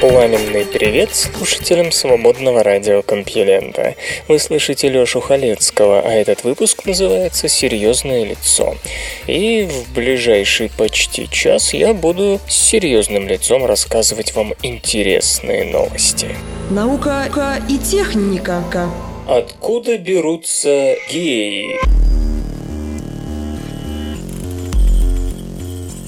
Пламенный привет слушателям свободного радиокомпьюлента. Вы слышите Лёшу Халецкого, а этот выпуск называется «Серьезное лицо». И в ближайший почти час я буду с серьезным лицом рассказывать вам интересные новости. Наука и техника. Откуда берутся геи?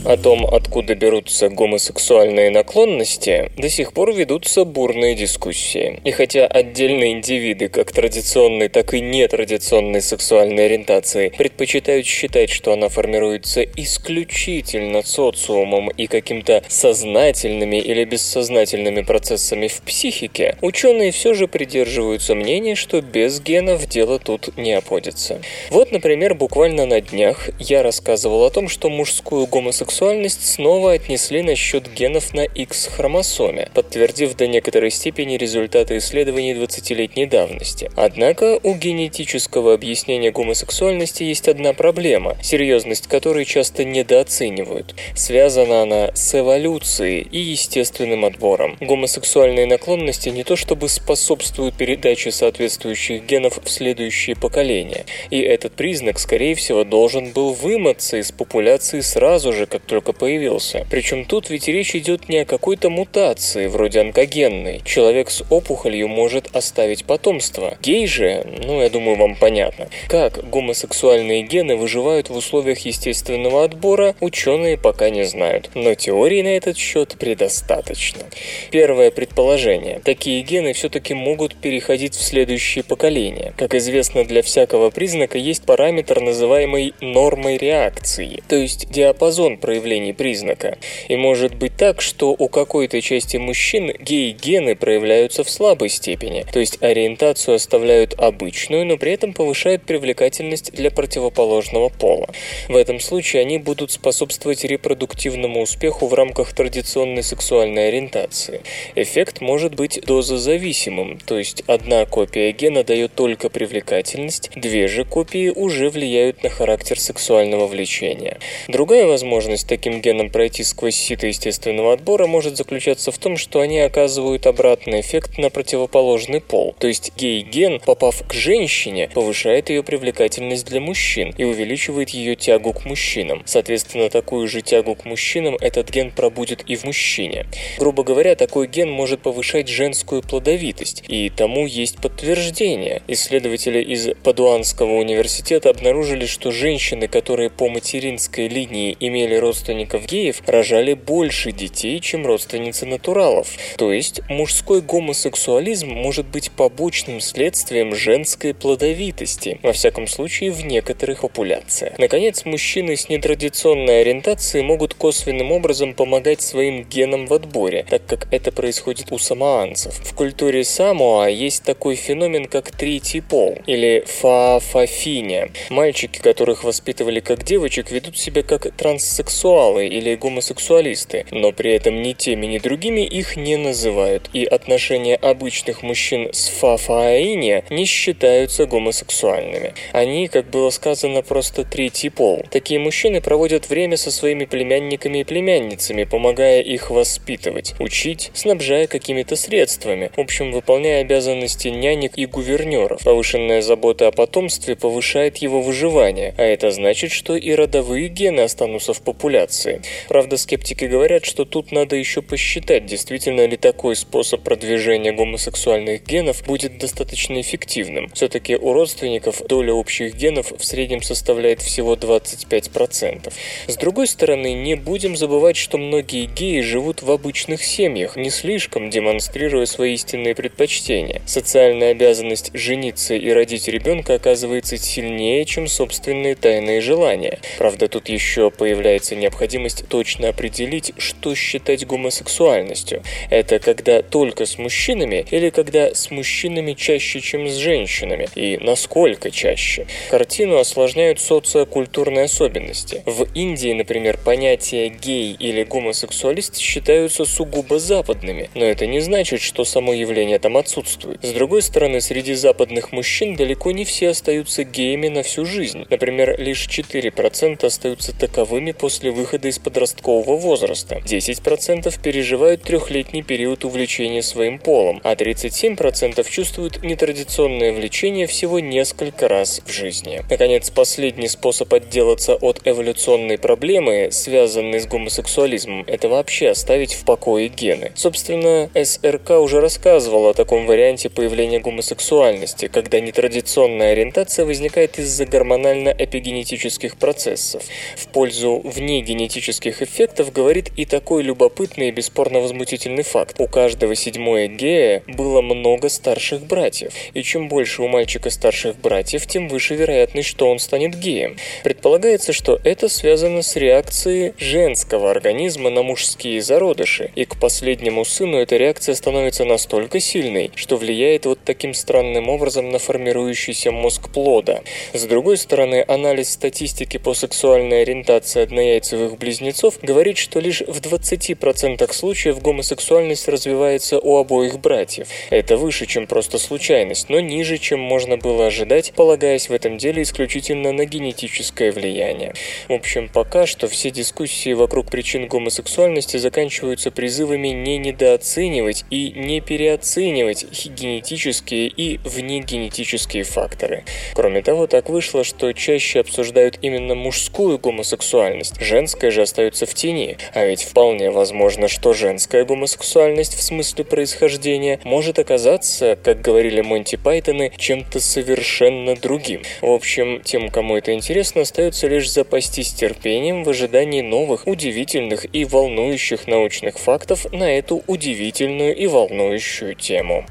О том, откуда берутся гомосексуальные наклонности, до сих пор ведутся бурные дискуссии. И хотя отдельные индивиды как традиционной, так и нетрадиционной сексуальной ориентации предпочитают считать, что она формируется исключительно социумом и каким-то сознательными или бессознательными процессами в психике, ученые все же придерживаются мнения, что без генов дело тут не обходится. Вот, например, буквально на днях я рассказывал о том, что мужскую гомосексуальность сексуальность снова отнесли на счет генов на X-хромосоме, подтвердив до некоторой степени результаты исследований 20-летней давности. Однако у генетического объяснения гомосексуальности есть одна проблема, серьезность которой часто недооценивают. Связана она с эволюцией и естественным отбором. Гомосексуальные наклонности не то чтобы способствуют передаче соответствующих генов в следующие поколения, и этот признак, скорее всего, должен был вымыться из популяции сразу же, как как только появился. Причем тут ведь речь идет не о какой-то мутации, вроде онкогенной. Человек с опухолью может оставить потомство. Гей же, ну, я думаю, вам понятно. Как гомосексуальные гены выживают в условиях естественного отбора, ученые пока не знают. Но теорий на этот счет предостаточно. Первое предположение. Такие гены все-таки могут переходить в следующие поколения. Как известно, для всякого признака есть параметр, называемый нормой реакции, то есть диапазон проявлений признака. И может быть так, что у какой-то части мужчин гей-гены проявляются в слабой степени, то есть ориентацию оставляют обычную, но при этом повышают привлекательность для противоположного пола. В этом случае они будут способствовать репродуктивному успеху в рамках традиционной сексуальной ориентации. Эффект может быть дозозависимым, то есть одна копия гена дает только привлекательность, две же копии уже влияют на характер сексуального влечения. Другая возможность способность таким генам пройти сквозь сито естественного отбора может заключаться в том, что они оказывают обратный эффект на противоположный пол. То есть гей-ген, попав к женщине, повышает ее привлекательность для мужчин и увеличивает ее тягу к мужчинам. Соответственно, такую же тягу к мужчинам этот ген пробудет и в мужчине. Грубо говоря, такой ген может повышать женскую плодовитость, и тому есть подтверждение. Исследователи из Падуанского университета обнаружили, что женщины, которые по материнской линии имели родственников геев рожали больше детей, чем родственницы натуралов. То есть мужской гомосексуализм может быть побочным следствием женской плодовитости, во всяком случае в некоторых популяциях. Наконец, мужчины с нетрадиционной ориентацией могут косвенным образом помогать своим генам в отборе, так как это происходит у самоанцев. В культуре Самоа есть такой феномен, как третий пол, или фаафафиня. Мальчики, которых воспитывали как девочек, ведут себя как транссексуалы транссексуалы или гомосексуалисты, но при этом ни теми, ни другими их не называют, и отношения обычных мужчин с фафаине не считаются гомосексуальными. Они, как было сказано, просто третий пол. Такие мужчины проводят время со своими племянниками и племянницами, помогая их воспитывать, учить, снабжая какими-то средствами, в общем, выполняя обязанности нянек и гувернеров. Повышенная забота о потомстве повышает его выживание, а это значит, что и родовые гены останутся в популяции популяции. Правда, скептики говорят, что тут надо еще посчитать, действительно ли такой способ продвижения гомосексуальных генов будет достаточно эффективным. Все-таки у родственников доля общих генов в среднем составляет всего 25%. С другой стороны, не будем забывать, что многие геи живут в обычных семьях, не слишком демонстрируя свои истинные предпочтения. Социальная обязанность жениться и родить ребенка оказывается сильнее, чем собственные тайные желания. Правда, тут еще появляется появляется необходимость точно определить, что считать гомосексуальностью. Это когда только с мужчинами или когда с мужчинами чаще, чем с женщинами, и насколько чаще. Картину осложняют социокультурные особенности. В Индии, например, понятия гей или гомосексуалист считаются сугубо западными, но это не значит, что само явление там отсутствует. С другой стороны, среди западных мужчин далеко не все остаются геями на всю жизнь. Например, лишь 4% остаются таковыми после выхода из подросткового возраста, 10% переживают трехлетний период увлечения своим полом, а 37% чувствуют нетрадиционное влечение всего несколько раз в жизни. Наконец, последний способ отделаться от эволюционной проблемы, связанной с гомосексуализмом, это вообще оставить в покое гены. Собственно, СРК уже рассказывал о таком варианте появления гомосексуальности, когда нетрадиционная ориентация возникает из-за гормонально-эпигенетических процессов. В пользу внегенетических эффектов говорит и такой любопытный и бесспорно возмутительный факт. У каждого седьмое гея было много старших братьев, и чем больше у мальчика старших братьев, тем выше вероятность, что он станет геем. Предполагается, что это связано с реакцией женского организма на мужские зародыши, и к последнему сыну эта реакция становится настолько сильной, что влияет вот таким странным образом на формирующийся мозг плода. С другой стороны, анализ статистики по сексуальной ориентации однояйцевых близнецов говорит, что лишь в 20% случаев гомосексуальность развивается у обоих братьев. Это выше, чем просто случайность, но ниже, чем можно было ожидать, полагаясь в этом деле исключительно на генетическое влияние. В общем, пока что все дискуссии вокруг причин гомосексуальности заканчиваются призывами не недооценивать и не переоценивать генетические и внегенетические факторы. Кроме того, так вышло, что чаще обсуждают именно мужскую гомосексуальность, женская же остается в тени, а ведь вполне возможно, что женская гомосексуальность в смысле происхождения может оказаться, как говорили Монти Пайтоны, чем-то совершенно другим. В общем, тем, кому это интересно, остается лишь запастись терпением в ожидании новых, удивительных и волнующих научных фактов на эту удивительную и волнующую тему.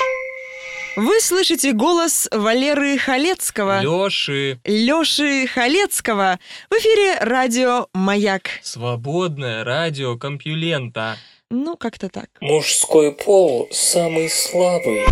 Вы слышите голос Валеры Халецкого. Лёши. Лёши Халецкого. В эфире радио «Маяк». Свободное радио Компьюлента. Ну, как-то так. Мужской пол самый слабый.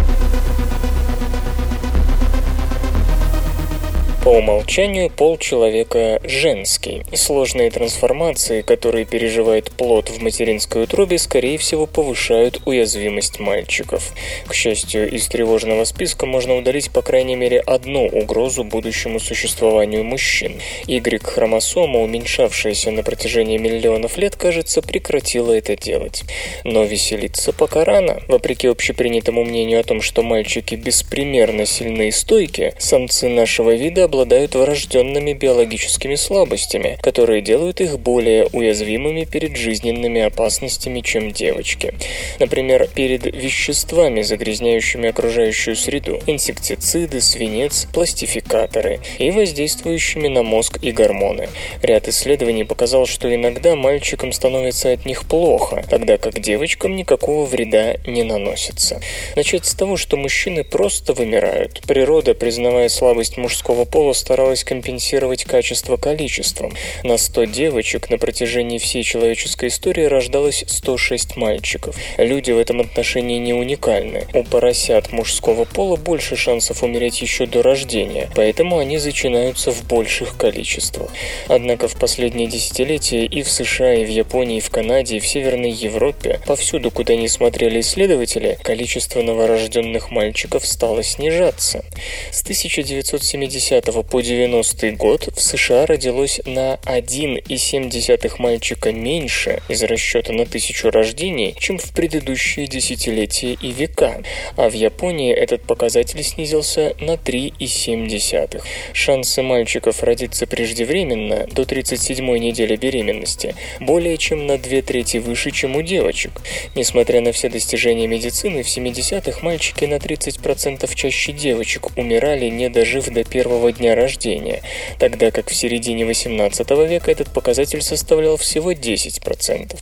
По умолчанию пол человека женский. Сложные трансформации, которые переживает плод в материнской утробе, скорее всего повышают уязвимость мальчиков. К счастью, из тревожного списка можно удалить по крайней мере одну угрозу будущему существованию мужчин. Y-хромосома, уменьшавшаяся на протяжении миллионов лет, кажется, прекратила это делать. Но веселиться пока рано. Вопреки общепринятому мнению о том, что мальчики беспримерно сильны и стойки, самцы нашего вида обладают врожденными биологическими слабостями, которые делают их более уязвимыми перед жизненными опасностями, чем девочки. Например, перед веществами, загрязняющими окружающую среду, инсектициды, свинец, пластификаторы и воздействующими на мозг и гормоны. Ряд исследований показал, что иногда мальчикам становится от них плохо, тогда как девочкам никакого вреда не наносится. Начать с того, что мужчины просто вымирают. Природа, признавая слабость мужского пола, пола старалась компенсировать качество количеством. На 100 девочек на протяжении всей человеческой истории рождалось 106 мальчиков. Люди в этом отношении не уникальны. У поросят мужского пола больше шансов умереть еще до рождения, поэтому они зачинаются в больших количествах. Однако в последние десятилетия и в США, и в Японии, и в Канаде, и в Северной Европе, повсюду, куда не смотрели исследователи, количество новорожденных мальчиков стало снижаться. С 1970 по 90 год в США родилось на 1,7 мальчика меньше из расчета на тысячу рождений, чем в предыдущие десятилетия и века, а в Японии этот показатель снизился на 3,7. Шансы мальчиков родиться преждевременно до 37 недели беременности более чем на две трети выше, чем у девочек. Несмотря на все достижения медицины, в 70-х мальчики на 30% чаще девочек умирали, не дожив до первого дня рождения, тогда как в середине 18 века этот показатель составлял всего 10%.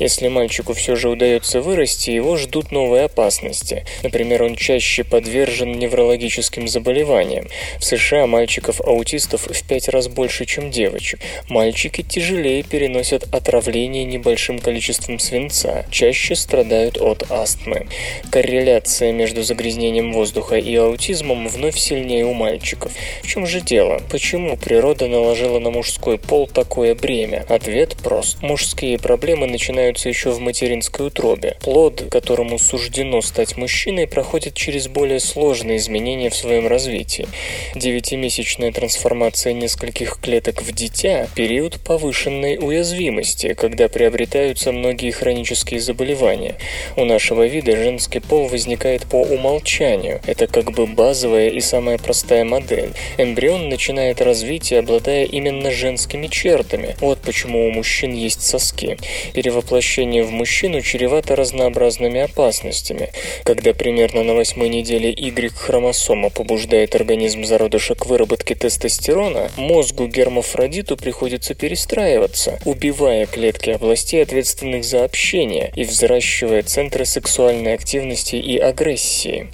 Если мальчику все же удается вырасти, его ждут новые опасности. Например, он чаще подвержен неврологическим заболеваниям. В США мальчиков-аутистов в 5 раз больше, чем девочек. Мальчики тяжелее переносят отравление небольшим количеством свинца, чаще страдают от астмы. Корреляция между загрязнением воздуха и аутизмом вновь сильнее у мальчиков. В чем же дело? Почему природа наложила на мужской пол такое бремя? Ответ прост. Мужские проблемы начинаются еще в материнской утробе. Плод, которому суждено стать мужчиной, проходит через более сложные изменения в своем развитии. Девятимесячная трансформация нескольких клеток в дитя – период повышенной уязвимости, когда приобретаются многие хронические заболевания. У нашего вида женский пол возникает по умолчанию. Это как бы базовая и самая простая модель. Эмбрион начинает развитие, обладая именно женскими чертами. Вот почему у мужчин есть соски. Перевоплощение в мужчину чревато разнообразными опасностями. Когда примерно на восьмой неделе Y-хромосома побуждает организм зародыша к выработке тестостерона, мозгу гермафродиту приходится перестраиваться, убивая клетки областей, ответственных за общение, и взращивая центры сексуальной активности и агрессии.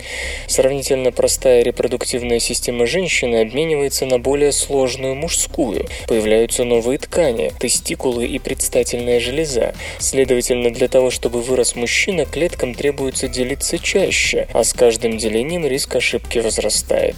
Сравнительно простая репродуктивная система женщины обменивается на более сложную мужскую. Появляются новые ткани, тестикулы и предстательная железа. Следовательно, для того, чтобы вырос мужчина, клеткам требуется делиться чаще, а с каждым делением риск ошибки возрастает.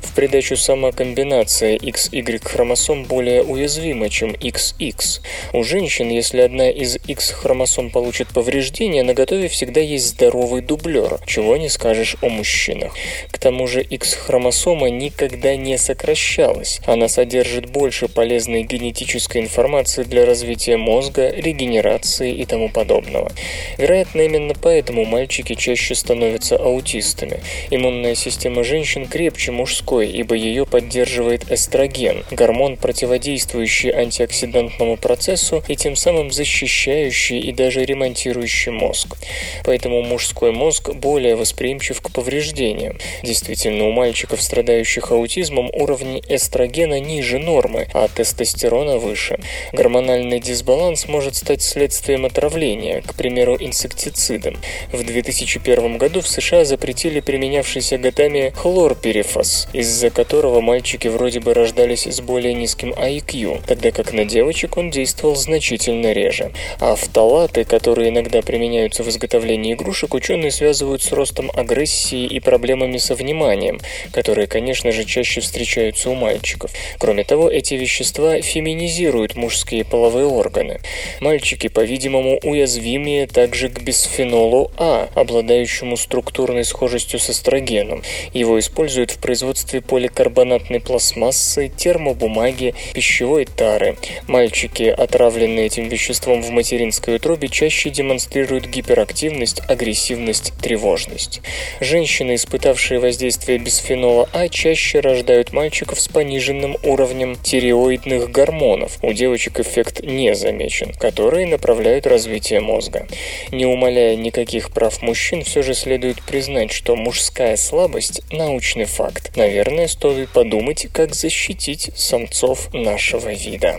В придачу сама комбинация XY хромосом более уязвима, чем XX. У женщин, если одна из X хромосом получит повреждение, на готове всегда есть здоровый дублер, чего не скажешь о мужчинах. К тому же X-хромосома никогда не сокращалась. Она содержит больше полезной генетической информации для развития мозга, регенерации и тому подобного. Вероятно, именно поэтому мальчики чаще становятся аутистами. Иммунная система женщин крепче мужской, ибо ее поддерживает эстроген, гормон, противодействующий антиоксидантному процессу и тем самым защищающий и даже ремонтирующий мозг. Поэтому мужской мозг более восприимчив к повреждениям. Действительно, у мальчиков, страдающих аутизмом, уровень эстрогена ниже нормы, а тестостерона выше. Гормональный дисбаланс может стать следствием отравления, к примеру, инсектицидом. В 2001 году в США запретили применявшийся годами хлорперифос, из-за которого мальчики вроде бы рождались с более низким IQ, тогда как на девочек он действовал значительно реже. А фталаты, которые иногда применяются в изготовлении игрушек, ученые связывают с ростом агрессии и проблемами со вниманием, которые, конечно же, чаще встречаются у мальчиков. Кроме того, эти вещества феминизируют мужские половые органы. Мальчики, по-видимому, уязвимее также к бисфенолу А, обладающему структурной схожестью с эстрогеном. Его используют в производстве поликарбонатной пластмассы, термобумаги, пищевой тары. Мальчики, отравленные этим веществом в материнской утробе, чаще демонстрируют гиперактивность, агрессивность, тревожность. Женщины, испытавшие воздействие бисфенола А, чаще рождают мальчиков с пониженным уровнем тиреоидных гормонов. У девочек эффект не замечен, которые направляют развитие мозга. Не умаляя никаких прав мужчин, все же следует признать, что мужская слабость – научный факт. Наверное, стоит подумать, как защитить самцов нашего вида.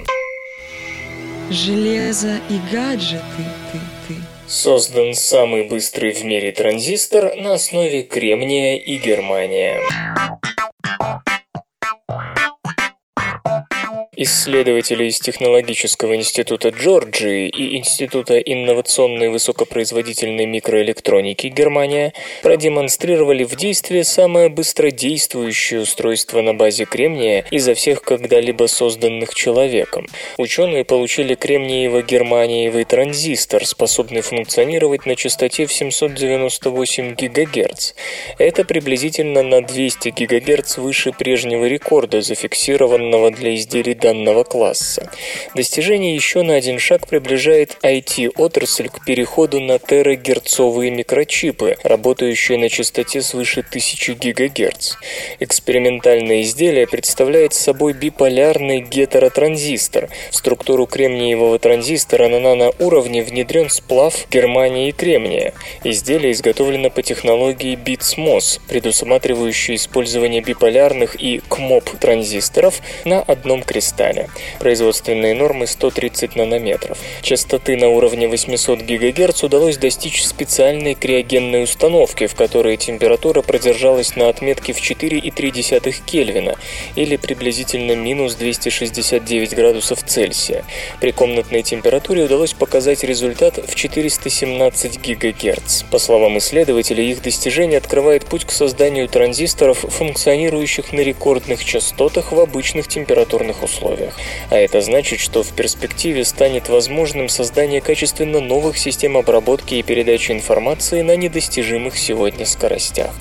Железо и гаджеты, ты, ты. Создан самый быстрый в мире транзистор на основе кремния и германия. Bye. Исследователи из Технологического института Джорджии и Института инновационной высокопроизводительной микроэлектроники Германия продемонстрировали в действии самое быстродействующее устройство на базе кремния изо всех когда-либо созданных человеком. Ученые получили кремниево-германиевый транзистор, способный функционировать на частоте в 798 ГГц. Это приблизительно на 200 ГГц выше прежнего рекорда, зафиксированного для изделий данного класса. Достижение еще на один шаг приближает IT-отрасль к переходу на терагерцовые микрочипы, работающие на частоте свыше 1000 ГГц. Экспериментальное изделие представляет собой биполярный гетеротранзистор. В структуру кремниевого транзистора на наноуровне внедрен сплав германии и кремния. Изделие изготовлено по технологии BITSMOS, предусматривающей использование биполярных и КМОП транзисторов на одном кристалле. Производственные нормы 130 нанометров. Частоты на уровне 800 ГГц удалось достичь специальной криогенной установки, в которой температура продержалась на отметке в 4,3 Кельвина или приблизительно минус 269 градусов Цельсия. При комнатной температуре удалось показать результат в 417 ГГц. По словам исследователей, их достижение открывает путь к созданию транзисторов, функционирующих на рекордных частотах в обычных температурных условиях. А это значит, что в перспективе станет возможным создание качественно новых систем обработки и передачи информации на недостижимых сегодня скоростях.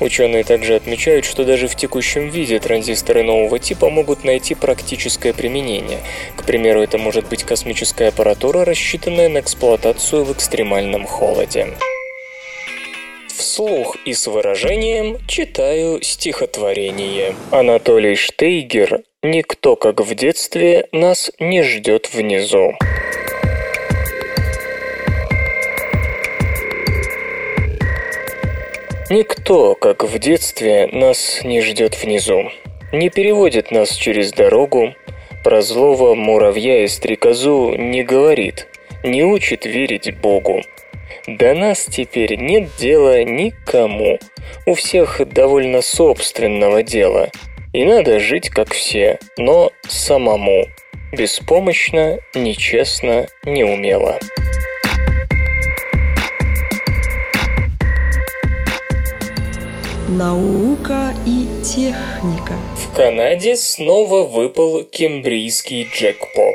Ученые также отмечают, что даже в текущем виде транзисторы нового типа могут найти практическое применение. К примеру, это может быть космическая аппаратура, рассчитанная на эксплуатацию в экстремальном холоде. Вслух и с выражением читаю стихотворение. Анатолий Штейгер «Никто, как в детстве, нас не ждет внизу». Никто, как в детстве, нас не ждет внизу. Не переводит нас через дорогу, про злого муравья и стрекозу не говорит, не учит верить Богу. До нас теперь нет дела никому. У всех довольно собственного дела. И надо жить как все, но самому. Беспомощно, нечестно, неумело. Наука и техника. В Канаде снова выпал кембрийский джекпот.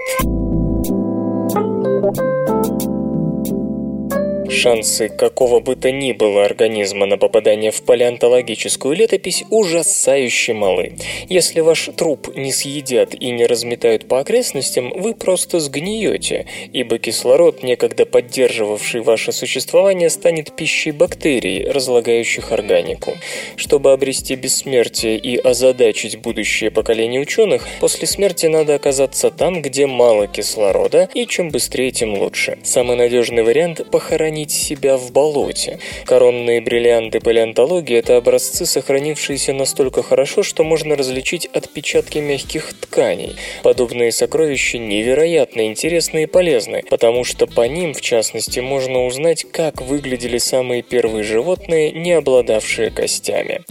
Шансы какого бы то ни было организма на попадание в палеонтологическую летопись ужасающе малы. Если ваш труп не съедят и не разметают по окрестностям, вы просто сгниете, ибо кислород, некогда поддерживавший ваше существование, станет пищей бактерий, разлагающих органику. Чтобы обрести бессмертие и озадачить будущее поколение ученых, после смерти надо оказаться там, где мало кислорода, и чем быстрее, тем лучше. Самый надежный вариант – похоронить хранить себя в болоте. Коронные бриллианты палеонтологии – это образцы, сохранившиеся настолько хорошо, что можно различить отпечатки мягких тканей. Подобные сокровища невероятно интересны и полезны, потому что по ним, в частности, можно узнать, как выглядели самые первые животные, не обладавшие костями.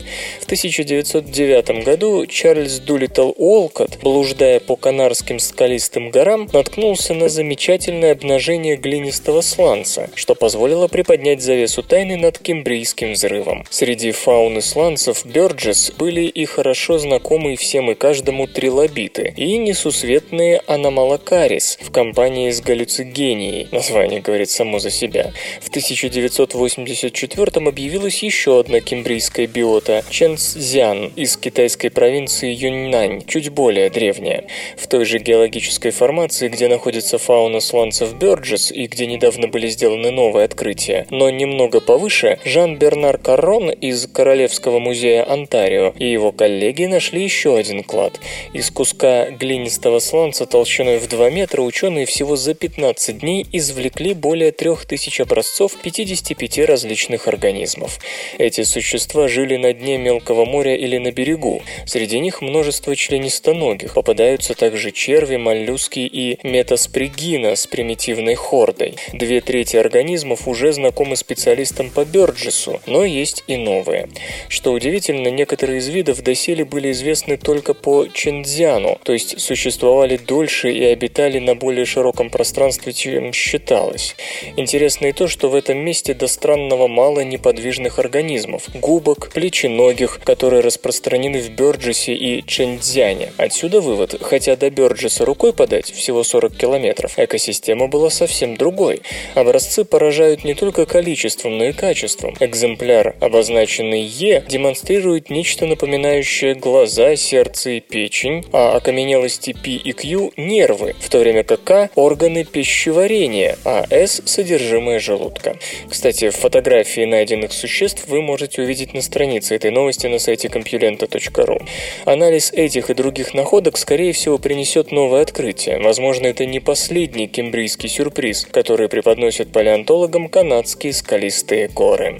В 1909 году Чарльз Дулиттл Уолкотт, блуждая по Канарским скалистым горам, наткнулся на замечательное обнажение глинистого сланца, что позволило позволила приподнять завесу тайны над кембрийским взрывом. Среди фауны сланцев Бёрджес были и хорошо знакомые всем и каждому трилобиты, и несусветные аномалокарис в компании с галлюцигенией. Название говорит само за себя. В 1984 объявилась еще одна кембрийская биота – Чэнцзян из китайской провинции Юньнань, чуть более древняя. В той же геологической формации, где находится фауна сланцев Бёрджес и где недавно были сделаны новые открытие, но немного повыше Жан-Бернар Каррон из Королевского музея Онтарио и его коллеги нашли еще один клад. Из куска глинистого сланца толщиной в 2 метра ученые всего за 15 дней извлекли более 3000 образцов 55 различных организмов. Эти существа жили на дне мелкого моря или на берегу. Среди них множество членистоногих. Попадаются также черви, моллюски и метаспригина с примитивной хордой. Две трети организмов механизмов уже знакомы специалистам по Бёрджесу, но есть и новые. Что удивительно, некоторые из видов доселе были известны только по Чендзяну, то есть существовали дольше и обитали на более широком пространстве, чем считалось. Интересно и то, что в этом месте до странного мало неподвижных организмов, губок, плеченогих, которые распространены в Бёрджесе и Чендзяне. Отсюда вывод, хотя до Бёрджеса рукой подать, всего 40 километров, экосистема была совсем другой. Образцы поражают поражают не только количеством, но и качеством. Экземпляр, обозначенный Е, демонстрирует нечто напоминающее глаза, сердце и печень, а окаменелости P и Q – нервы, в то время как К – органы пищеварения, а S – содержимое желудка. Кстати, фотографии найденных существ вы можете увидеть на странице этой новости на сайте compulenta.ru. Анализ этих и других находок, скорее всего, принесет новое открытие. Возможно, это не последний кембрийский сюрприз, который преподносят палеонтологам канадские скалистые горы.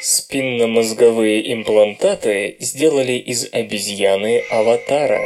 Спинномозговые имплантаты сделали из обезьяны аватара.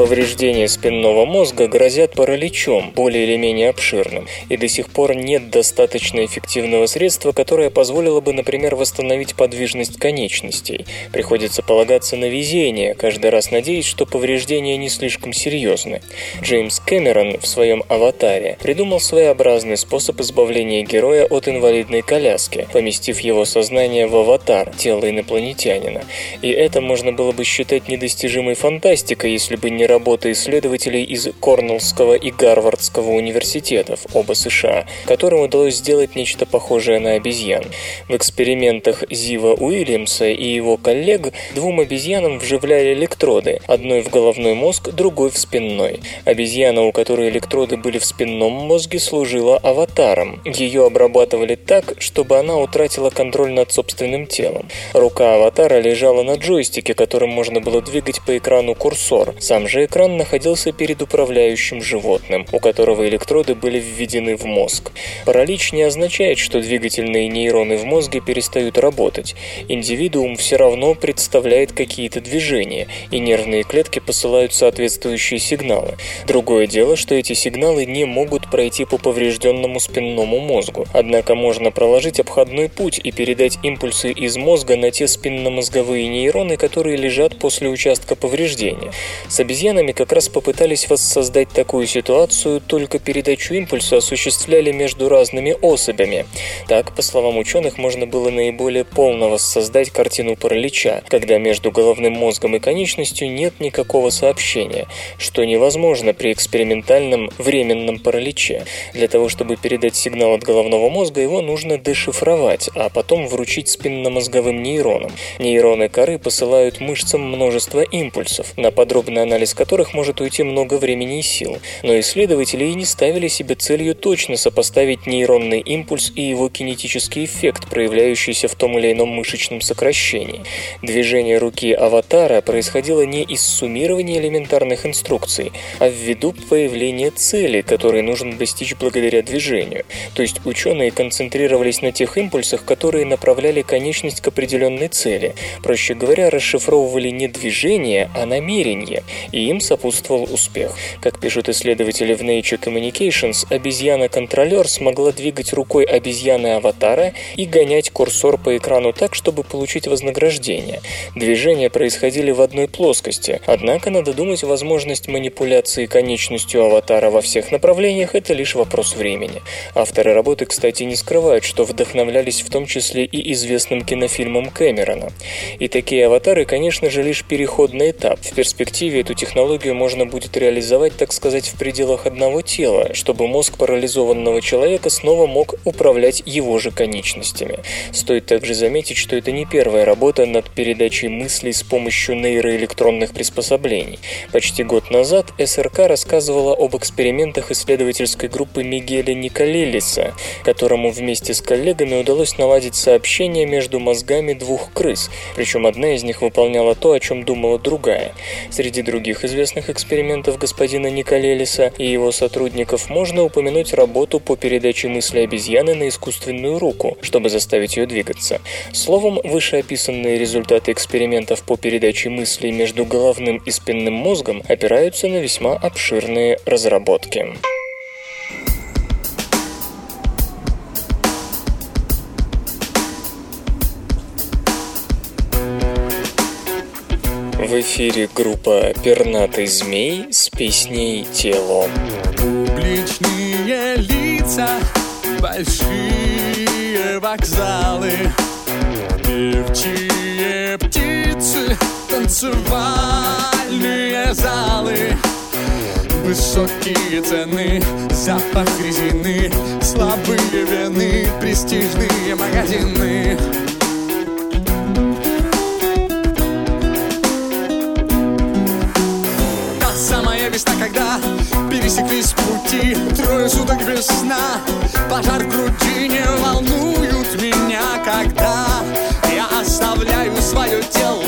Повреждения спинного мозга грозят параличом, более или менее обширным, и до сих пор нет достаточно эффективного средства, которое позволило бы, например, восстановить подвижность конечностей. Приходится полагаться на везение, каждый раз надеясь, что повреждения не слишком серьезны. Джеймс Кэмерон в своем «Аватаре» придумал своеобразный способ избавления героя от инвалидной коляски, поместив его сознание в аватар, тело инопланетянина. И это можно было бы считать недостижимой фантастикой, если бы не работы исследователей из Корнеллского и Гарвардского университетов, оба США, которым удалось сделать нечто похожее на обезьян. В экспериментах Зива Уильямса и его коллег двум обезьянам вживляли электроды, одной в головной мозг, другой в спинной. Обезьяна, у которой электроды были в спинном мозге, служила аватаром. Ее обрабатывали так, чтобы она утратила контроль над собственным телом. Рука аватара лежала на джойстике, которым можно было двигать по экрану курсор. Сам же экран находился перед управляющим животным, у которого электроды были введены в мозг. Паралич не означает, что двигательные нейроны в мозге перестают работать. Индивидуум все равно представляет какие-то движения, и нервные клетки посылают соответствующие сигналы. Другое дело, что эти сигналы не могут пройти по поврежденному спинному мозгу. Однако можно проложить обходной путь и передать импульсы из мозга на те спинномозговые нейроны, которые лежат после участка повреждения. С обезьянами как раз попытались воссоздать такую ситуацию, только передачу импульса осуществляли между разными особями. Так, по словам ученых, можно было наиболее полно воссоздать картину паралича, когда между головным мозгом и конечностью нет никакого сообщения, что невозможно при экспериментальном временном параличе. Для того, чтобы передать сигнал от головного мозга, его нужно дешифровать, а потом вручить спинномозговым нейронам. Нейроны коры посылают мышцам множество импульсов, на подробный анализ которых может уйти много времени и сил. Но исследователи и не ставили себе целью точно сопоставить нейронный импульс и его кинетический эффект, проявляющийся в том или ином мышечном сокращении. Движение руки аватара происходило не из суммирования элементарных инструкций, а ввиду появления цели, которой нужно достичь благодаря движению. То есть ученые концентрировались на тех импульсах, которые направляли конечность к определенной цели. Проще говоря, расшифровывали не движение, а намерение, и им сопутствовал успех. Как пишут исследователи в Nature Communications, обезьяна-контролер смогла двигать рукой обезьяны-аватара и гонять курсор по экрану так, чтобы получить вознаграждение. Движения происходили в одной плоскости, однако надо думать, возможность манипуляции конечностью аватара во всех направлениях – это лишь вопрос времени. Авторы работы, кстати, не скрывают, что вдохновлялись в том числе и известным кинофильмом Кэмерона. И такие аватары, конечно же, лишь переходный этап. В перспективе эту технологию можно будет реализовать, так сказать, в пределах одного тела, чтобы мозг парализованного человека снова мог управлять его же конечностями. Стоит также заметить, что это не первая работа над передачей мыслей с помощью нейроэлектронных приспособлений. Почти год назад СРК рассказывала об экспериментах исследовательской группы Мигеля Николелиса, которому вместе с коллегами удалось наладить сообщение между мозгами двух крыс, причем одна из них выполняла то, о чем думала другая. Среди других известных экспериментов господина Николелиса и его сотрудников можно упомянуть работу по передаче мысли обезьяны на искусственную руку, чтобы заставить ее двигаться. Словом, вышеописанные результаты экспериментов по передаче мыслей между головным и спинным мозгом опираются на весьма обширные разработки. В эфире группа «Пернатый змей» с песней «Тело». Публичные лица, большие вокзалы, певчие птицы, танцевальные залы. Высокие цены, запах резины Слабые вены, престижные магазины весна, когда пересеклись пути. Трое суток без сна. Пожар в груди не волнуют меня Когда я оставляю свое тело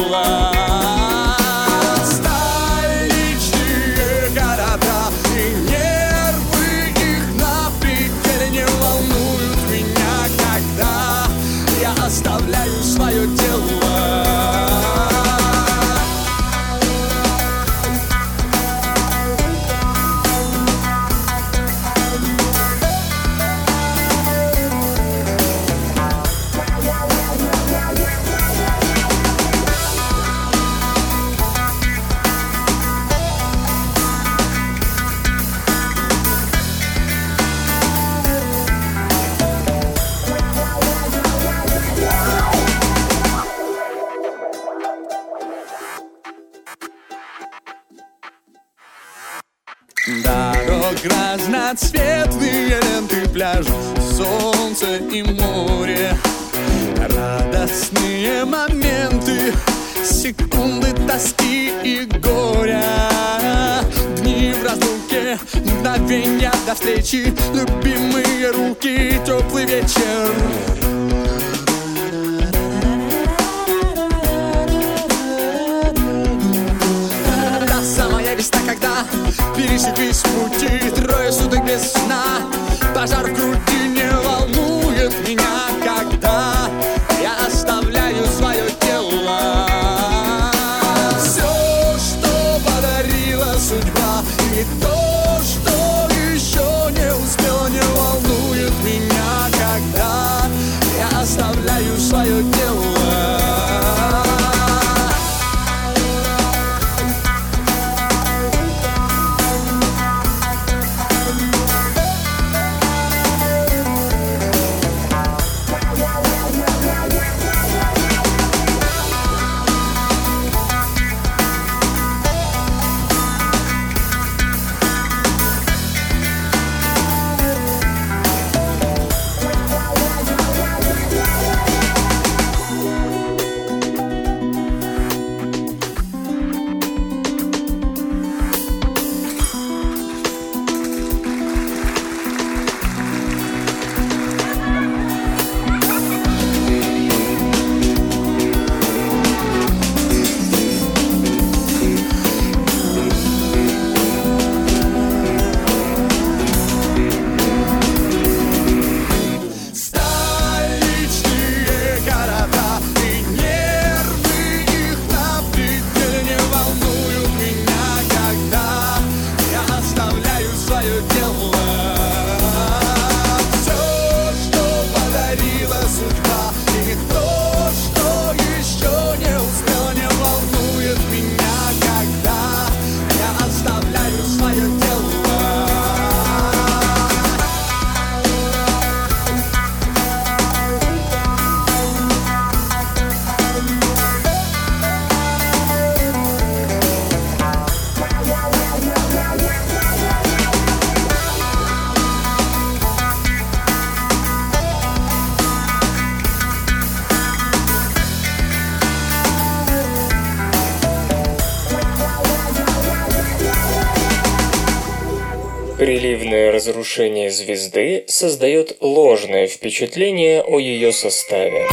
Разрушение звезды создает ложное впечатление о ее составе.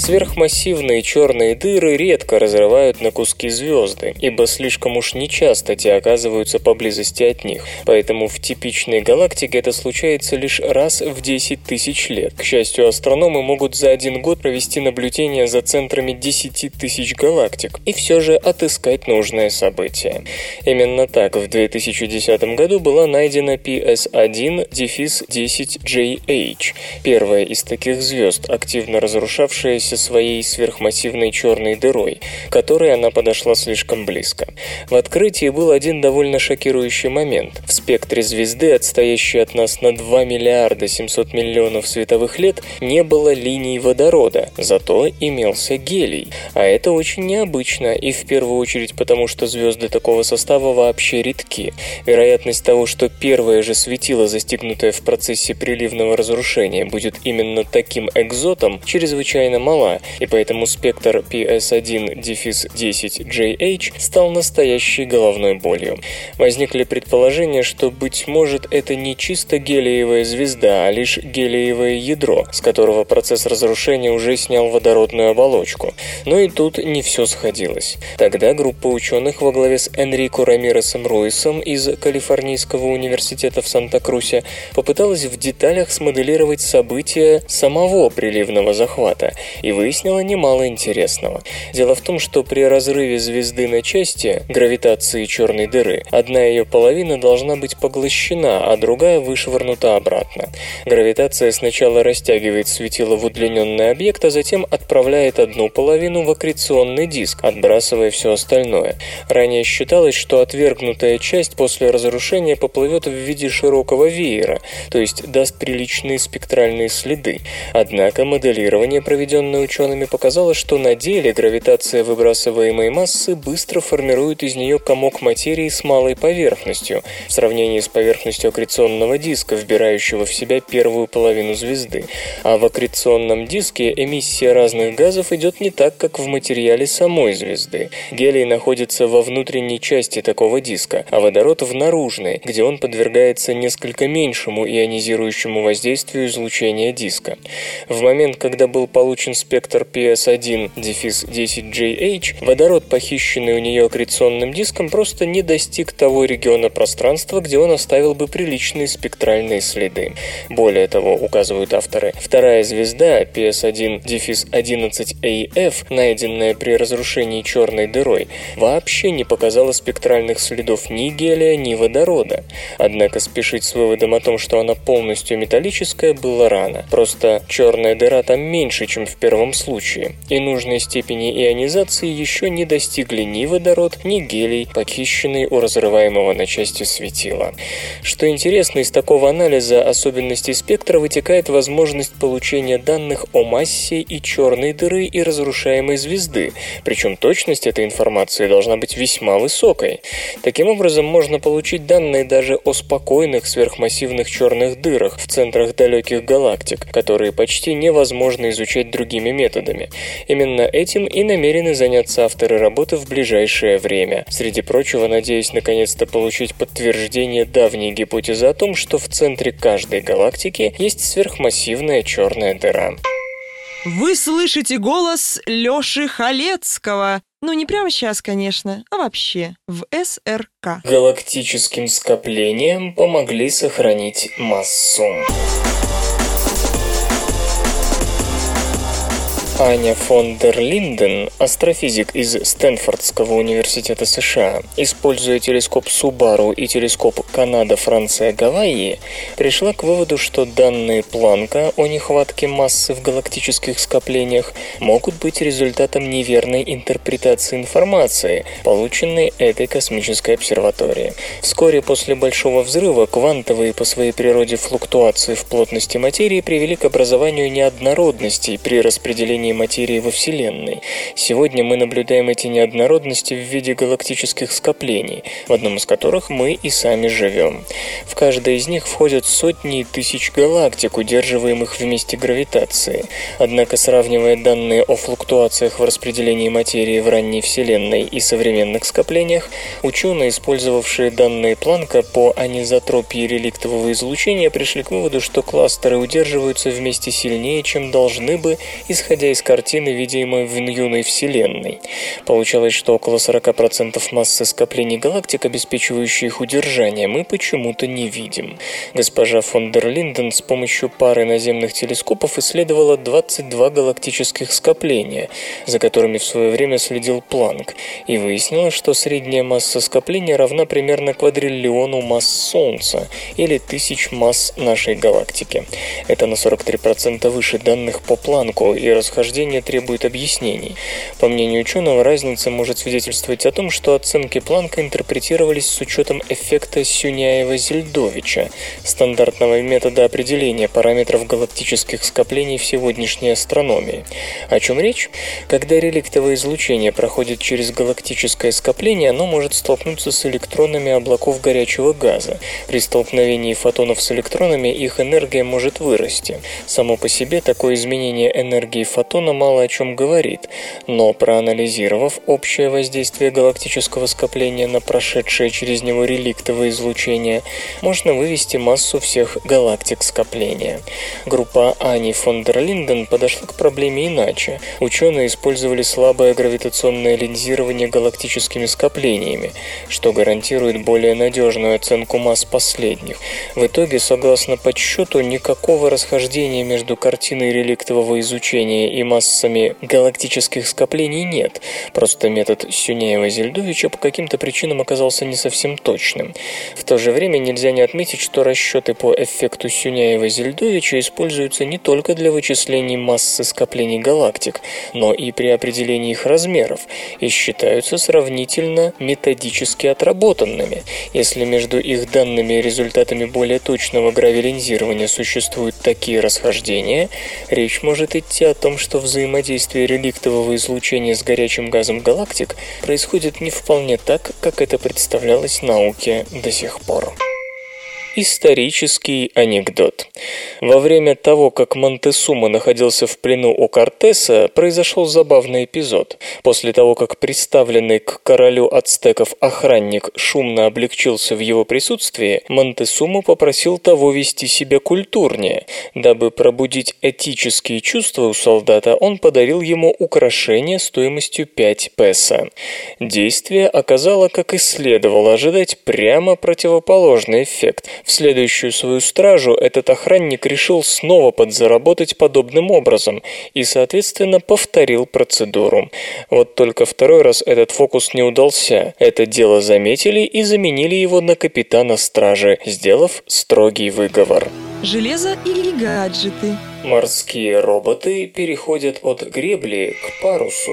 Сверхмассивные черные дыры редко разрывают на куски звезды, ибо слишком уж нечасто те оказываются поблизости от них. Поэтому в типичной галактике это случается лишь раз в 10 тысяч лет. К счастью, астрономы могут за один год провести наблюдения за центрами 10 тысяч галактик и все же отыскать нужное событие. Именно так в 2010 году была найдена PS1-10JH, первая из таких звезд, активно разрушавшаяся своей сверхмассивной черной дырой, которой она подошла слишком близко. В открытии был один довольно шокирующий момент. В спектре звезды, отстоящей от нас на 2 миллиарда 700 миллионов световых лет, не было линий водорода, зато имелся гелий. А это очень необычно, и в первую очередь потому, что звезды такого состава вообще редки. Вероятность того, что первое же светило, застигнутое в процессе приливного разрушения, будет именно таким экзотом, чрезвычайно мала, и поэтому спектр PS1-10JH стал настоящей головной болью. Возникли предположения, что, быть может, это не чисто гелиевая звезда, а лишь гелиевое ядро, с которого процесс разрушения уже снял водородную оболочку. Но и тут не все сходилось. Тогда группа ученых во главе с Энрико Рамиросом Руисом из Калифорнийского университета в Санта-Крусе попыталась в деталях смоделировать события самого приливного захвата и выяснила немало интересного. Дело в том, что при разрыве звезды на части, гравитации черной дыры, одна ее половина должна быть поглощена, а другая вышвырнута обратно. Гравитация сначала растягивает светило в удлиненный объект, а затем отправляет одну половину в аккреционный диск, отбрасывая все остальное. Ранее считалось, что отвергнутая часть после разрушения поплывет в виде широкого веера, то есть даст приличные спектральные следы. Однако моделирование, проведенное учеными, показало, что на деле гравитация выбрасываемой массы быстро формирует из нее комок материи с малой поверхностью, в сравнении с поверхностью аккреционного диска, вбирающего в себя первую половину звезды. А в аккреционном диске эмиссия разных газов идет не так, как в материале самой звезды. Гелий находится во внутренней части такого диска, а водород в наружной, где он подвергается несколько меньшему ионизирующему воздействию излучения диска. В момент, когда был получен спектр PS1-10JH, водород, похищенный у нее аккреционным диском, просто не достиг того региона пространства, где он оставил бы приличные спектральные следы. Более того, указывают авторы, вторая звезда PS1-11AF, найденная при разрушении черной дырой, вообще не показала спектральных следов ни гелия, ни водорода. Однако спешить с выводом о том, что она полностью металлическая, было рано. Просто черная дыра там меньше, чем в первом случае, и нужной степени ионизации еще не достигли ни водород, ни гелий, похищенный у разрываемого на части светила. Что интересно, из такого анализа особенностей спектра вытекает возможность получения данных о массе и черной дыры и разрушаемой звезды, причем точность этой информации должна быть весьма высокой. Таким образом, можно получить данные даже о спокойных сверхмассивных черных дырах в центрах далеких галактик, которые почти невозможно изучать другими методами. Именно этим и намерены заняться авторы работы в ближайшее время. Среди прочего, надеясь наконец-то получить подтверждение давней гипотезы о том, что в центре каждой галактики есть сверхмассивная черная дыра. Вы слышите голос Лёши Халецкого. Ну, не прямо сейчас, конечно, а вообще, в СРК. Галактическим скоплениям помогли сохранить массу. Аня фон дер Линден, астрофизик из Стэнфордского университета США, используя телескоп Субару и телескоп Канада-Франция-Гавайи, пришла к выводу, что данные Планка о нехватке массы в галактических скоплениях могут быть результатом неверной интерпретации информации, полученной этой космической обсерваторией. Вскоре после Большого взрыва квантовые по своей природе флуктуации в плотности материи привели к образованию неоднородностей при распределении материи во Вселенной. Сегодня мы наблюдаем эти неоднородности в виде галактических скоплений, в одном из которых мы и сами живем. В каждое из них входят сотни и тысяч галактик, удерживаемых вместе гравитации. Однако, сравнивая данные о флуктуациях в распределении материи в ранней Вселенной и современных скоплениях, ученые, использовавшие данные Планка по анизотропии реликтового излучения, пришли к выводу, что кластеры удерживаются вместе сильнее, чем должны бы, исходя из картины, видимой в юной Вселенной. Получалось, что около 40% массы скоплений галактик, обеспечивающие их удержание, мы почему-то не видим. Госпожа фон дер Линден с помощью пары наземных телескопов исследовала 22 галактических скопления, за которыми в свое время следил Планк, и выяснила, что средняя масса скопления равна примерно квадриллиону масс Солнца или тысяч масс нашей галактики. Это на 43% выше данных по Планку и расхождение расхождение требует объяснений. По мнению ученого, разница может свидетельствовать о том, что оценки Планка интерпретировались с учетом эффекта Сюняева-Зельдовича, стандартного метода определения параметров галактических скоплений в сегодняшней астрономии. О чем речь? Когда реликтовое излучение проходит через галактическое скопление, оно может столкнуться с электронами облаков горячего газа. При столкновении фотонов с электронами их энергия может вырасти. Само по себе такое изменение энергии фотона мало о чем говорит, но проанализировав общее воздействие галактического скопления на прошедшее через него реликтовое излучение, можно вывести массу всех галактик скопления. Группа Ани фон дер Линден подошла к проблеме иначе. Ученые использовали слабое гравитационное линзирование галактическими скоплениями, что гарантирует более надежную оценку масс последних. В итоге, согласно подсчету, никакого расхождения между картиной реликтового изучения и массами галактических скоплений нет, просто метод Сюнеева-Зельдовича по каким-то причинам оказался не совсем точным. В то же время нельзя не отметить, что расчеты по эффекту Сюняева-Зельдовича используются не только для вычислений массы скоплений галактик, но и при определении их размеров, и считаются сравнительно методически отработанными. Если между их данными и результатами более точного гравилинзирования существуют такие расхождения, речь может идти о том, что взаимодействие реликтового излучения с горячим газом галактик происходит не вполне так, как это представлялось науке до сих пор. Исторический анекдот. Во время того, как Монтесума находился в плену у Кортеса, произошел забавный эпизод. После того, как представленный к королю ацтеков охранник шумно облегчился в его присутствии, Монтесума попросил того вести себя культурнее. Дабы пробудить этические чувства у солдата, он подарил ему украшение стоимостью 5 песо. Действие оказало, как и следовало ожидать, прямо противоположный эффект – в следующую свою стражу этот охранник решил снова подзаработать подобным образом и, соответственно, повторил процедуру. Вот только второй раз этот фокус не удался. Это дело заметили и заменили его на капитана стражи, сделав строгий выговор. Железо или гаджеты? Морские роботы переходят от гребли к парусу.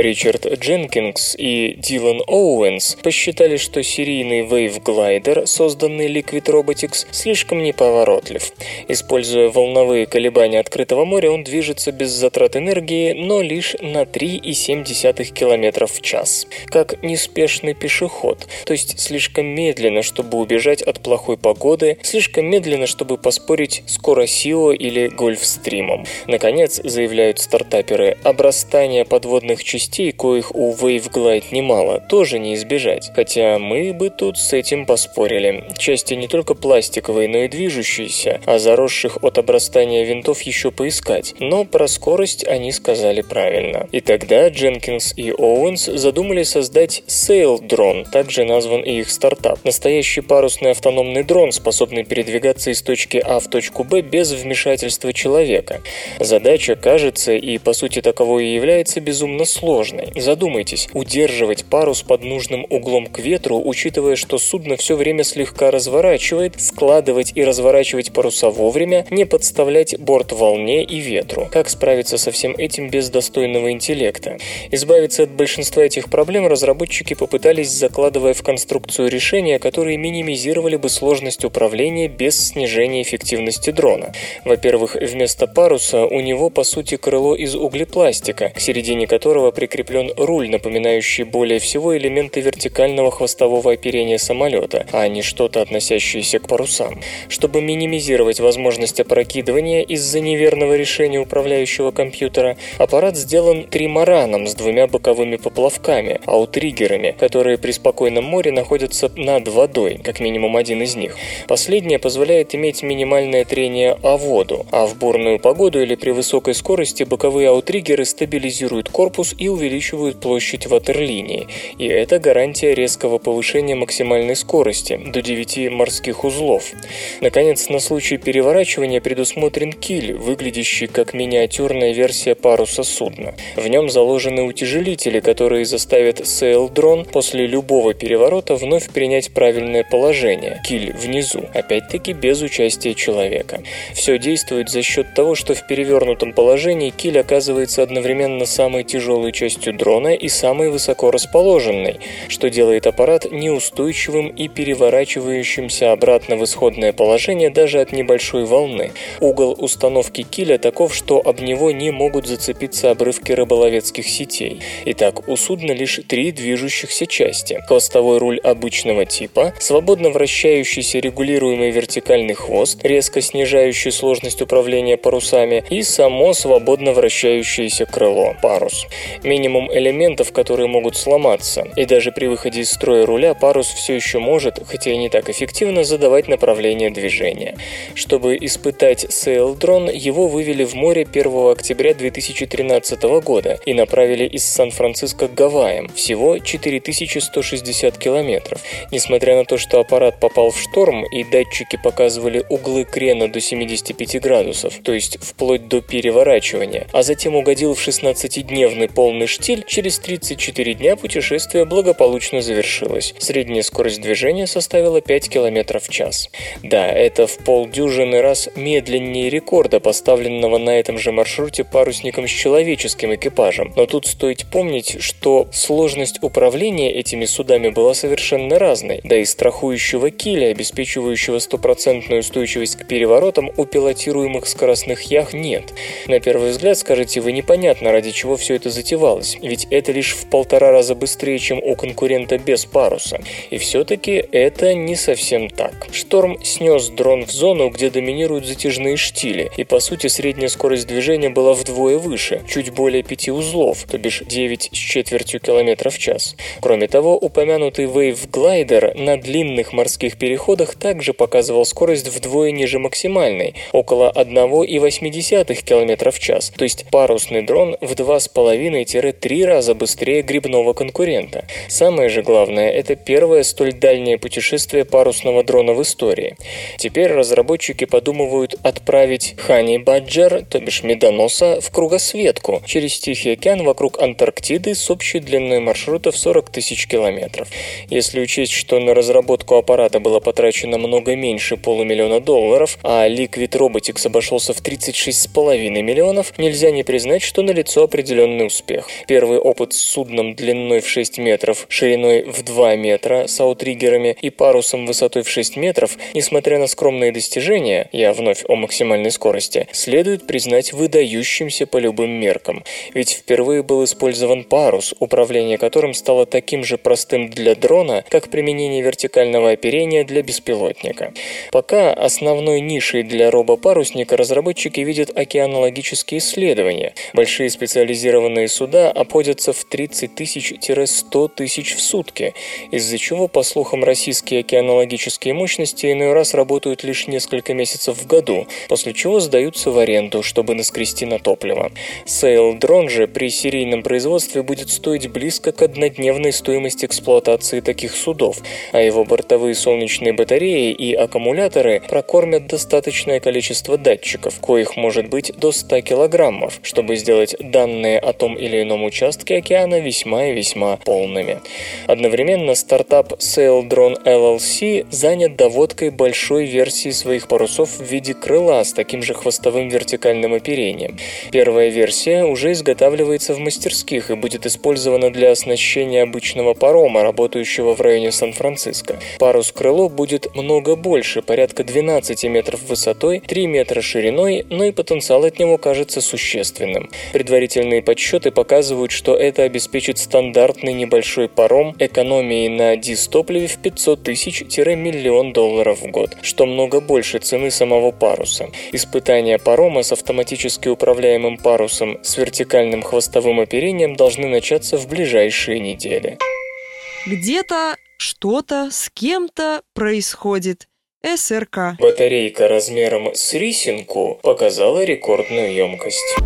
Ричард Дженкинс и Дилан Оуэнс посчитали, что серийный Glider, созданный Liquid Robotics, слишком неповоротлив. Используя волновые колебания открытого моря, он движется без затрат энергии, но лишь на 3,7 км в час. Как неспешный пешеход, то есть слишком медленно, чтобы убежать от плохой погоды, слишком медленно, чтобы поспорить с Коросио или Гольфстримом. Наконец, заявляют стартаперы, обрастание подводных частей частей, коих у Waveglide немало, тоже не избежать. Хотя мы бы тут с этим поспорили. Части не только пластиковые, но и движущиеся, а заросших от обрастания винтов еще поискать. Но про скорость они сказали правильно. И тогда Дженкинс и Оуэнс задумали создать Sail Drone, также назван и их стартап. Настоящий парусный автономный дрон, способный передвигаться из точки А в точку Б без вмешательства человека. Задача, кажется, и по сути таковой и является безумно сложной сложной. Задумайтесь, удерживать парус под нужным углом к ветру, учитывая, что судно все время слегка разворачивает, складывать и разворачивать паруса вовремя, не подставлять борт волне и ветру. Как справиться со всем этим без достойного интеллекта? Избавиться от большинства этих проблем разработчики попытались, закладывая в конструкцию решения, которые минимизировали бы сложность управления без снижения эффективности дрона. Во-первых, вместо паруса у него по сути крыло из углепластика, к середине которого прикреплен руль, напоминающий более всего элементы вертикального хвостового оперения самолета, а не что-то относящееся к парусам. Чтобы минимизировать возможность опрокидывания из-за неверного решения управляющего компьютера, аппарат сделан тримараном с двумя боковыми поплавками, аутриггерами, которые при спокойном море находятся над водой, как минимум один из них. Последнее позволяет иметь минимальное трение о воду, а в бурную погоду или при высокой скорости боковые аутриггеры стабилизируют корпус и увеличивают площадь ватерлинии, и это гарантия резкого повышения максимальной скорости до 9 морских узлов. Наконец, на случай переворачивания предусмотрен киль, выглядящий как миниатюрная версия паруса судна. В нем заложены утяжелители, которые заставят Saildrone после любого переворота вновь принять правильное положение – киль внизу, опять-таки без участия человека. Все действует за счет того, что в перевернутом положении киль оказывается одновременно самой тяжелой частью дрона и самой высоко расположенной, что делает аппарат неустойчивым и переворачивающимся обратно в исходное положение даже от небольшой волны. Угол установки киля таков, что об него не могут зацепиться обрывки рыболовецких сетей. Итак, у судна лишь три движущихся части. Хвостовой руль обычного типа, свободно вращающийся регулируемый вертикальный хвост, резко снижающий сложность управления парусами, и само свободно вращающееся крыло, парус. Минимум элементов, которые могут сломаться, и даже при выходе из строя руля парус все еще может, хотя и не так эффективно, задавать направление движения. Чтобы испытать Сейлдрон, его вывели в море 1 октября 2013 года и направили из Сан-Франциско к Гавайям, всего 4160 километров. Несмотря на то, что аппарат попал в шторм и датчики показывали углы крена до 75 градусов, то есть вплоть до переворачивания, а затем угодил в 16-дневный полный штиль, через 34 дня путешествие благополучно завершилось. Средняя скорость движения составила 5 км в час. Да, это в полдюжины раз медленнее рекорда, поставленного на этом же маршруте парусником с человеческим экипажем. Но тут стоит помнить, что сложность управления этими судами была совершенно разной, да и страхующего киля, обеспечивающего стопроцентную устойчивость к переворотам, у пилотируемых скоростных ях нет. На первый взгляд, скажете вы, непонятно, ради чего все это затевалось, ведь это лишь в полтора раза быстрее, чем у конкурента без паруса. И все-таки это не совсем так. Шторм снес дрон в зону, где доминируют затяжные штили, и по сути средняя скорость движения была вдвое выше, чуть более 5 узлов, то бишь 9 с четвертью километров в час. Кроме того, упомянутый Wave Glider на длинных морских переходах также показывал скорость вдвое ниже максимальной, около 1,8 км в час, то есть парусный дрон в 2,5-3 раза быстрее грибного конкурента. Самое же главное, это первое столь дальнее путешествие парусного дрона в истории. Теперь разработчики подумывают отправить Хани Баджер, то бишь медоноса, в кругосветку через Тихий океан вокруг Антарктиды с общей длиной маршрута в 40 тысяч километров. Если учесть, что на разработку аппарата было потрачено много меньше полумиллиона долларов, а Liquid Robotics обошелся в 36,5 миллионов, нельзя не признать, что налицо определенный успех. Первый опыт с судном длиной в 6 метров, шириной в 2 метра, с аутриггерами и парусом высотой в 6 метров, несмотря на скромные достижения, я вновь о максимальной скорости, следует признать выдающимся по любым меркам. Ведь впервые был использован парус, управление которым стало таким же простым для дрона, как применение вертикального оперения для беспилотника. Пока основной нишей для робопарусника разработчики видят океанологические исследования. Большие специализированные суда обходятся в 30 тысяч-100 тысяч в сутки, из-за чего, по слухам, российские океанологические мощности иной раз работают лишь несколько месяцев в году, после чего сдаются в аренду, чтобы наскрести на топливо. Сейл дрон же при серийном производстве будет стоить близко к однодневной стоимости эксплуатации таких судов, а его бортовые солнечные батареи и аккумуляторы прокормят достаточное количество датчиков, коих может быть до 100 килограммов, чтобы сделать данные о том или ином участке океана весьма и весьма полными. Одновременно стартап Sail Drone LLC занят доводкой большой версии своих парусов в виде крыла с таким же хвостовым вертикальным оперением. Первая версия уже изготавливается в мастерских и будет использована для оснащения обычного парома, работающего в районе Сан-Франциско. Парус-крыло будет много больше, порядка 12 метров высотой, 3 метра шириной, но и потенциал от него кажется существенным. Предварительные подсчеты показывают, что это обеспечит стандартный небольшой паром экономией на дистопливе в 500 тысяч-миллион долларов в год, что много больше цены самого паруса. Испытания парома с автоматически управляемым парусом с вертикальным хвостовым оперением должны начаться в ближайшие недели. Где-то что-то с кем-то происходит. СРК. Батарейка размером с рисинку показала рекордную емкость.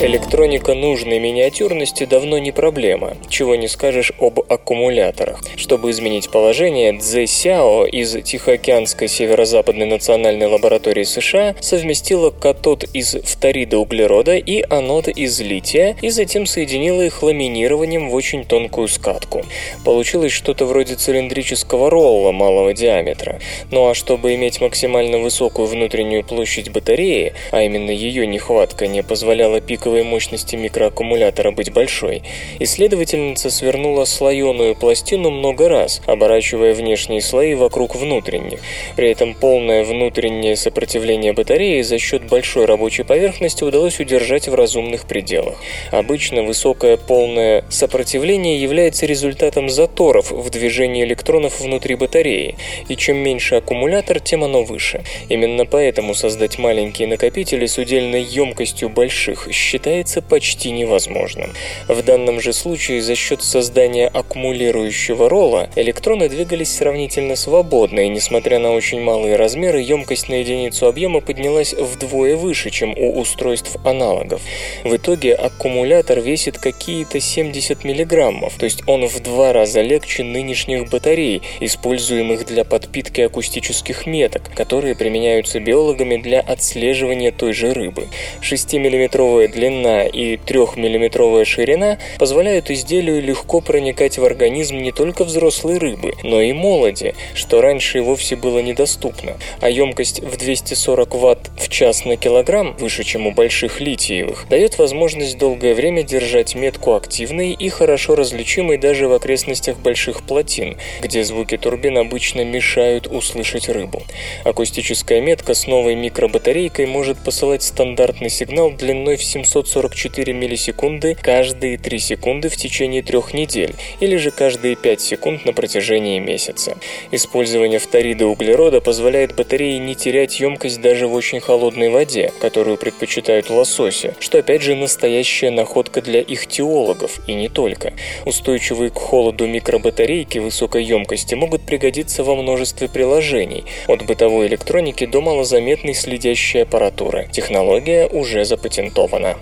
Электроника нужной миниатюрности давно не проблема, чего не скажешь об аккумуляторах. Чтобы изменить положение, Цзэ Сяо из Тихоокеанской северо-западной национальной лаборатории США совместила катод из фторида углерода и анод из лития и затем соединила их ламинированием в очень тонкую скатку. Получилось что-то вроде цилиндрического ролла малого диаметра. Ну а чтобы иметь максимально высокую внутреннюю площадь батареи, а именно ее нехватка не позволяла пиковой пиковой мощности микроаккумулятора быть большой, исследовательница свернула слоеную пластину много раз, оборачивая внешние слои вокруг внутренних. При этом полное внутреннее сопротивление батареи за счет большой рабочей поверхности удалось удержать в разумных пределах. Обычно высокое полное сопротивление является результатом заторов в движении электронов внутри батареи, и чем меньше аккумулятор, тем оно выше. Именно поэтому создать маленькие накопители с удельной емкостью больших считается почти невозможным. В данном же случае за счет создания аккумулирующего ролла электроны двигались сравнительно свободно, и несмотря на очень малые размеры, емкость на единицу объема поднялась вдвое выше, чем у устройств аналогов. В итоге аккумулятор весит какие-то 70 миллиграммов, то есть он в два раза легче нынешних батарей, используемых для подпитки акустических меток, которые применяются биологами для отслеживания той же рыбы. 6-миллиметровая длина длина и 3-мм ширина позволяют изделию легко проникать в организм не только взрослой рыбы, но и молоди, что раньше и вовсе было недоступно. А емкость в 240 Вт в час на килограмм, выше, чем у больших литиевых, дает возможность долгое время держать метку активной и хорошо различимой даже в окрестностях больших плотин, где звуки турбин обычно мешают услышать рыбу. Акустическая метка с новой микробатарейкой может посылать стандартный сигнал длиной в 700 744 миллисекунды каждые 3 секунды в течение трех недель, или же каждые 5 секунд на протяжении месяца. Использование фторида углерода позволяет батарее не терять емкость даже в очень холодной воде, которую предпочитают лососи, что опять же настоящая находка для их теологов, и не только. Устойчивые к холоду микробатарейки высокой емкости могут пригодиться во множестве приложений, от бытовой электроники до малозаметной следящей аппаратуры. Технология уже запатентована.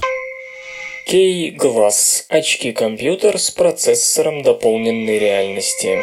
Key-Glass – очки-компьютер с процессором дополненной реальности.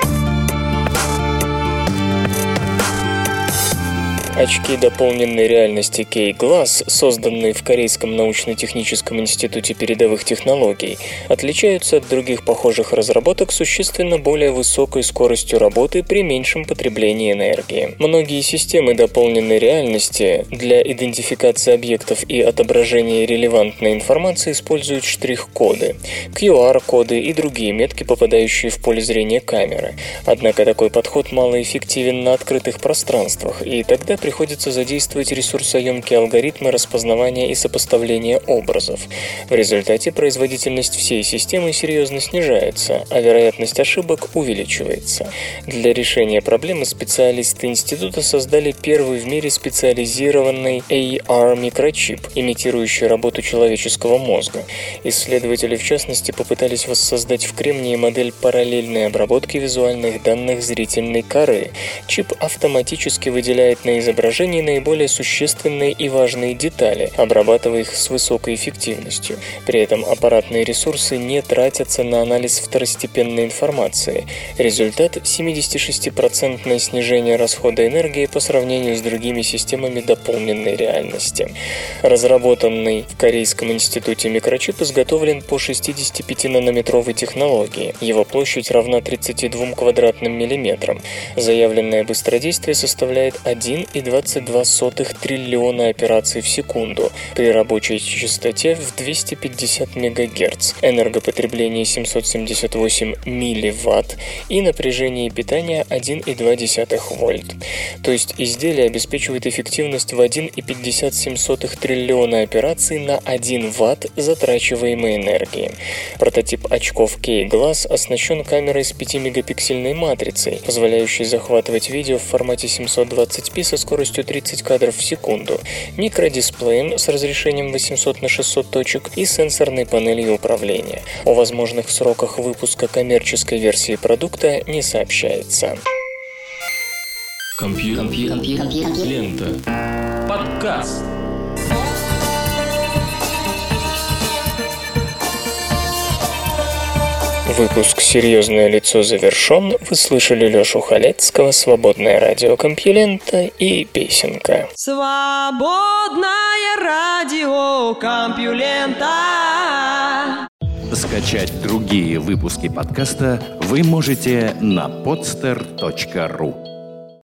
Очки дополненной реальности K-Glass, созданные в Корейском научно-техническом институте передовых технологий, отличаются от других похожих разработок существенно более высокой скоростью работы при меньшем потреблении энергии. Многие системы дополненной реальности для идентификации объектов и отображения релевантной информации используют штрих-коды, QR-коды и другие метки, попадающие в поле зрения камеры. Однако такой подход малоэффективен на открытых пространствах, и тогда при приходится задействовать ресурсоемкие алгоритмы распознавания и сопоставления образов. В результате производительность всей системы серьезно снижается, а вероятность ошибок увеличивается. Для решения проблемы специалисты института создали первый в мире специализированный AR-микрочип, имитирующий работу человеческого мозга. Исследователи, в частности, попытались воссоздать в Кремнии модель параллельной обработки визуальных данных зрительной коры. Чип автоматически выделяет на изображение изображений наиболее существенные и важные детали, обрабатывая их с высокой эффективностью. При этом аппаратные ресурсы не тратятся на анализ второстепенной информации. Результат – 76% снижение расхода энергии по сравнению с другими системами дополненной реальности. Разработанный в Корейском институте микрочип изготовлен по 65-нанометровой технологии. Его площадь равна 32 квадратным миллиметрам. Заявленное быстродействие составляет 1,2 22 триллиона операций в секунду при рабочей частоте в 250 МГц, энергопотребление 778 милливатт и напряжение питания 1,2 вольт. То есть изделие обеспечивает эффективность в 1,57 триллиона операций на 1 ватт затрачиваемой энергии. Прототип очков K-Glass оснащен камерой с 5-мегапиксельной матрицей, позволяющей захватывать видео в формате 720p со скоростью скоростью 30 кадров в секунду, микродисплеем с разрешением 800 на 600 точек и сенсорной панелью управления. О возможных сроках выпуска коммерческой версии продукта не сообщается. Компьютер. Компьютер. Лента. Подкаст. Выпуск «Серьезное лицо» завершен. Вы слышали Лешу Халецкого, «Свободное радио Компьюлента» и песенка. Свободное радио Компьюлента. Скачать другие выпуски подкаста вы можете на podster.ru